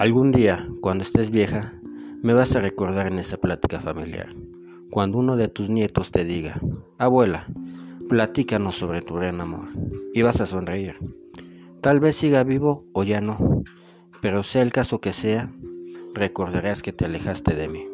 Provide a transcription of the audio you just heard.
Algún día, cuando estés vieja, me vas a recordar en esa plática familiar, cuando uno de tus nietos te diga, abuela, platícanos sobre tu gran amor, y vas a sonreír. Tal vez siga vivo o ya no, pero sea el caso que sea, recordarás que te alejaste de mí.